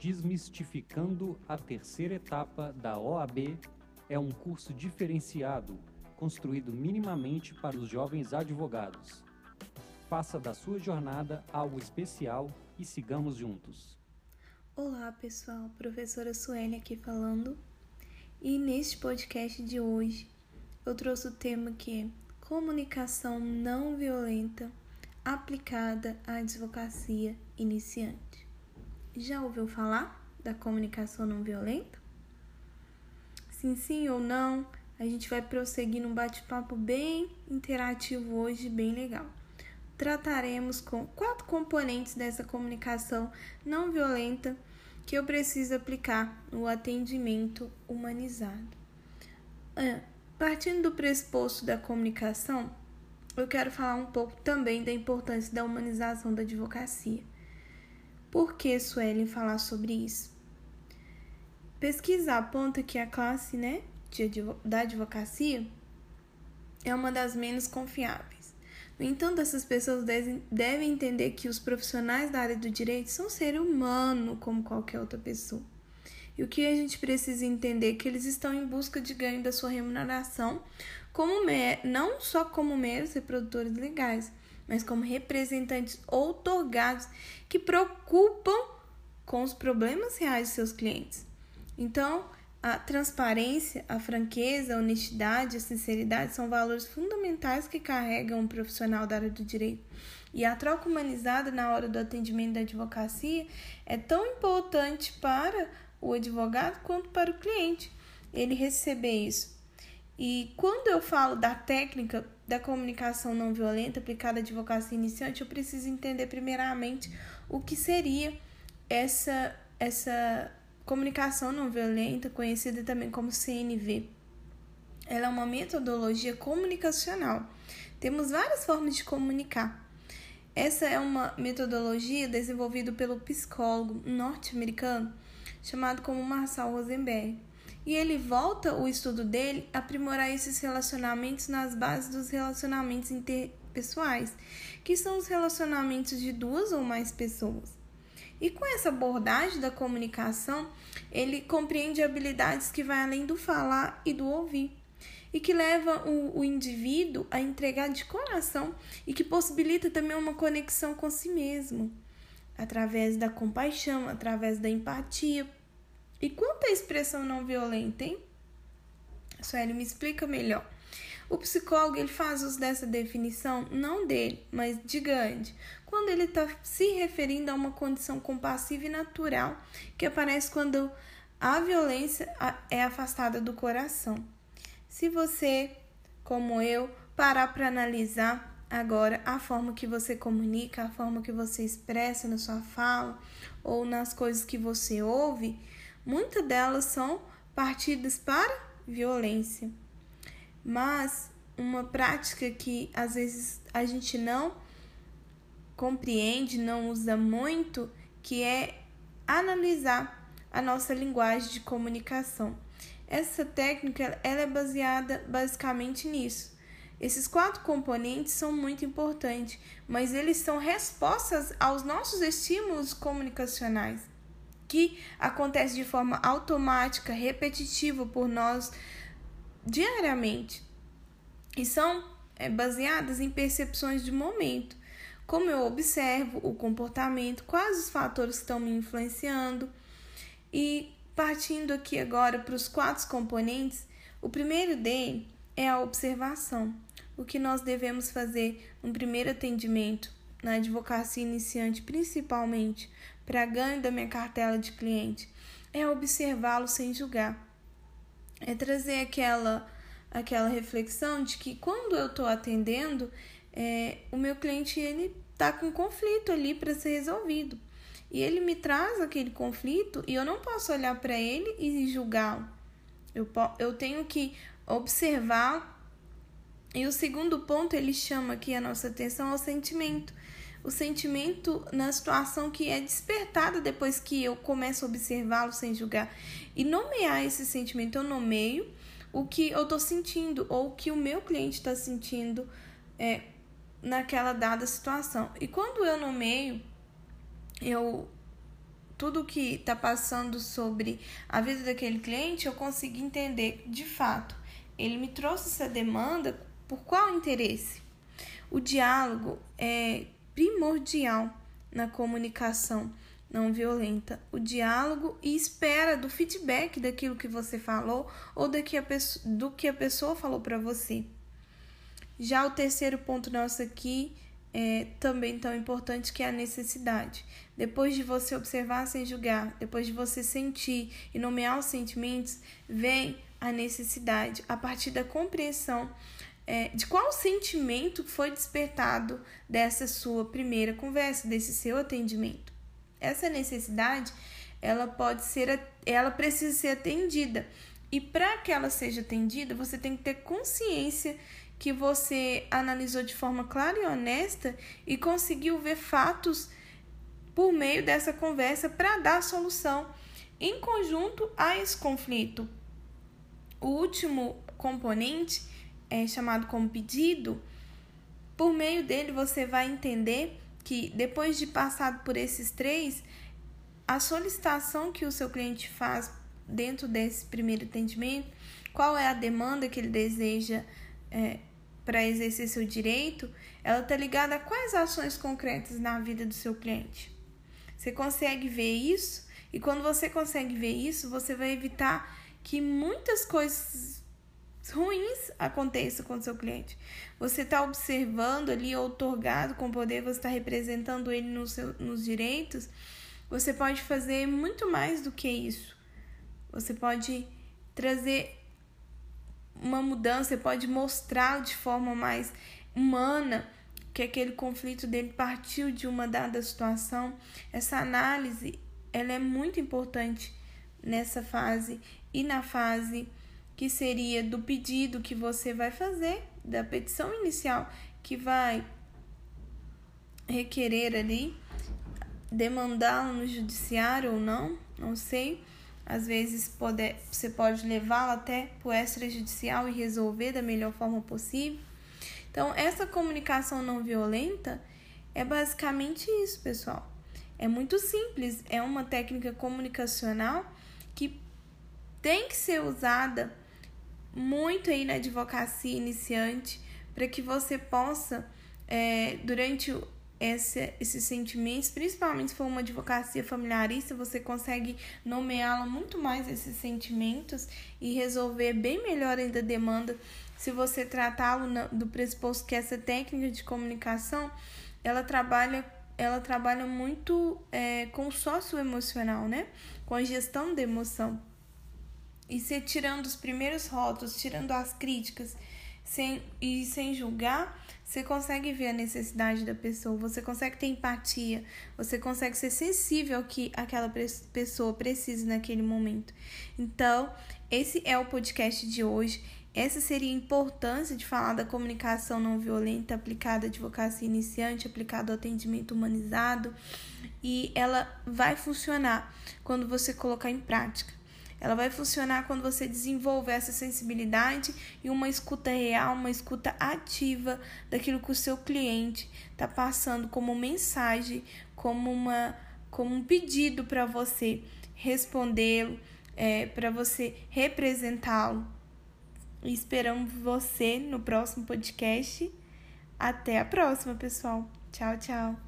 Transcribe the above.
Desmistificando a terceira etapa da OAB é um curso diferenciado, construído minimamente para os jovens advogados. Faça da sua jornada algo especial e sigamos juntos. Olá pessoal, professora Sueli aqui falando. E neste podcast de hoje eu trouxe o tema que é comunicação não violenta aplicada à advocacia iniciante. Já ouviu falar da comunicação não violenta? Sim, sim ou não? A gente vai prosseguir num bate-papo bem interativo hoje, bem legal. Trataremos com quatro componentes dessa comunicação não violenta que eu preciso aplicar no atendimento humanizado. Ah, partindo do pressuposto da comunicação, eu quero falar um pouco também da importância da humanização da advocacia. Por que Suelen falar sobre isso? Pesquisa aponta que a classe né, da advocacia é uma das menos confiáveis. No entanto, essas pessoas devem entender que os profissionais da área do direito são seres humanos como qualquer outra pessoa. E o que a gente precisa entender é que eles estão em busca de ganho da sua remuneração como não só como meros reprodutores legais, mas como representantes outorgados que preocupam com os problemas reais de seus clientes. Então, a transparência, a franqueza, a honestidade, a sinceridade são valores fundamentais que carregam um profissional da área do direito. E a troca humanizada na hora do atendimento da advocacia é tão importante para o advogado quanto para o cliente. Ele receber isso e quando eu falo da técnica da comunicação não violenta aplicada à advocacia iniciante, eu preciso entender primeiramente o que seria essa, essa comunicação não violenta, conhecida também como CNV. Ela é uma metodologia comunicacional. Temos várias formas de comunicar. Essa é uma metodologia desenvolvida pelo psicólogo norte-americano chamado como Marcel Rosenberg e ele volta o estudo dele a aprimorar esses relacionamentos nas bases dos relacionamentos interpessoais, que são os relacionamentos de duas ou mais pessoas. E com essa abordagem da comunicação, ele compreende habilidades que vai além do falar e do ouvir, e que leva o, o indivíduo a entregar de coração e que possibilita também uma conexão com si mesmo, através da compaixão, através da empatia, e quanto à expressão não violenta, hein? Sueli, me explica melhor. O psicólogo ele faz uso dessa definição não dele, mas de Gandhi, quando ele está se referindo a uma condição compassiva e natural que aparece quando a violência é afastada do coração. Se você, como eu, parar para analisar agora a forma que você comunica, a forma que você expressa na sua fala ou nas coisas que você ouve, Muitas delas são partidas para violência. Mas uma prática que às vezes a gente não compreende, não usa muito, que é analisar a nossa linguagem de comunicação. Essa técnica ela é baseada basicamente nisso. Esses quatro componentes são muito importantes, mas eles são respostas aos nossos estímulos comunicacionais que acontece de forma automática, repetitiva por nós diariamente e são é, baseadas em percepções de momento. Como eu observo o comportamento, quais os fatores que estão me influenciando. E partindo aqui agora para os quatro componentes, o primeiro dele é a observação. O que nós devemos fazer no primeiro atendimento, na advocacia iniciante, principalmente para ganho da minha cartela de cliente, é observá-lo sem julgar. É trazer aquela aquela reflexão de que quando eu estou atendendo, é, o meu cliente ele está com conflito ali para ser resolvido. E ele me traz aquele conflito e eu não posso olhar para ele e julgá-lo. Eu, eu tenho que observar. E o segundo ponto, ele chama aqui a nossa atenção ao sentimento o sentimento na situação que é despertada depois que eu começo a observá-lo sem julgar. E nomear esse sentimento, eu nomeio o que eu estou sentindo ou o que o meu cliente está sentindo é, naquela dada situação. E quando eu nomeio, eu tudo que está passando sobre a vida daquele cliente, eu consegui entender de fato. Ele me trouxe essa demanda por qual interesse? O diálogo é primordial na comunicação não violenta. O diálogo e espera do feedback daquilo que você falou ou do que a pessoa, do que a pessoa falou para você. Já o terceiro ponto nosso aqui é também tão importante que é a necessidade. Depois de você observar sem julgar, depois de você sentir e nomear os sentimentos, vem a necessidade a partir da compreensão é, de qual sentimento foi despertado dessa sua primeira conversa, desse seu atendimento. Essa necessidade, ela pode ser, ela precisa ser atendida. E para que ela seja atendida, você tem que ter consciência que você analisou de forma clara e honesta e conseguiu ver fatos por meio dessa conversa para dar solução em conjunto a esse conflito. O último componente é chamado como pedido, por meio dele você vai entender que depois de passado por esses três, a solicitação que o seu cliente faz dentro desse primeiro atendimento, qual é a demanda que ele deseja é, para exercer seu direito, ela está ligada a quais ações concretas na vida do seu cliente. Você consegue ver isso? E quando você consegue ver isso, você vai evitar que muitas coisas ruins aconteçam com o seu cliente. Você está observando ali, outorgado com poder, você está representando ele no seu, nos direitos. Você pode fazer muito mais do que isso. Você pode trazer uma mudança, você pode mostrar de forma mais humana que aquele conflito dele partiu de uma dada situação. Essa análise, ela é muito importante nessa fase e na fase que seria do pedido que você vai fazer, da petição inicial que vai requerer ali, demandá-lo no judiciário ou não, não sei. Às vezes pode, você pode levá-lo até para o extrajudicial e resolver da melhor forma possível. Então, essa comunicação não violenta é basicamente isso, pessoal. É muito simples, é uma técnica comunicacional que tem que ser usada muito aí na advocacia iniciante para que você possa, é, durante esse, esses sentimentos, principalmente se for uma advocacia familiarista, você consegue nomeá-la muito mais esses sentimentos e resolver bem melhor ainda a demanda se você tratá-lo do pressuposto que essa técnica de comunicação ela trabalha ela trabalha muito é, com o sócio emocional, né? Com a gestão da emoção. E se tirando os primeiros rótulos, tirando as críticas sem, e sem julgar, você consegue ver a necessidade da pessoa, você consegue ter empatia, você consegue ser sensível ao que aquela pessoa precisa naquele momento. Então, esse é o podcast de hoje. Essa seria a importância de falar da comunicação não violenta aplicada à advocacia iniciante, aplicada ao atendimento humanizado, e ela vai funcionar quando você colocar em prática. Ela vai funcionar quando você desenvolver essa sensibilidade e uma escuta real, uma escuta ativa daquilo que o seu cliente está passando como mensagem, como, uma, como um pedido para você respondê-lo, é, para você representá-lo. Esperamos você no próximo podcast. Até a próxima, pessoal. Tchau, tchau.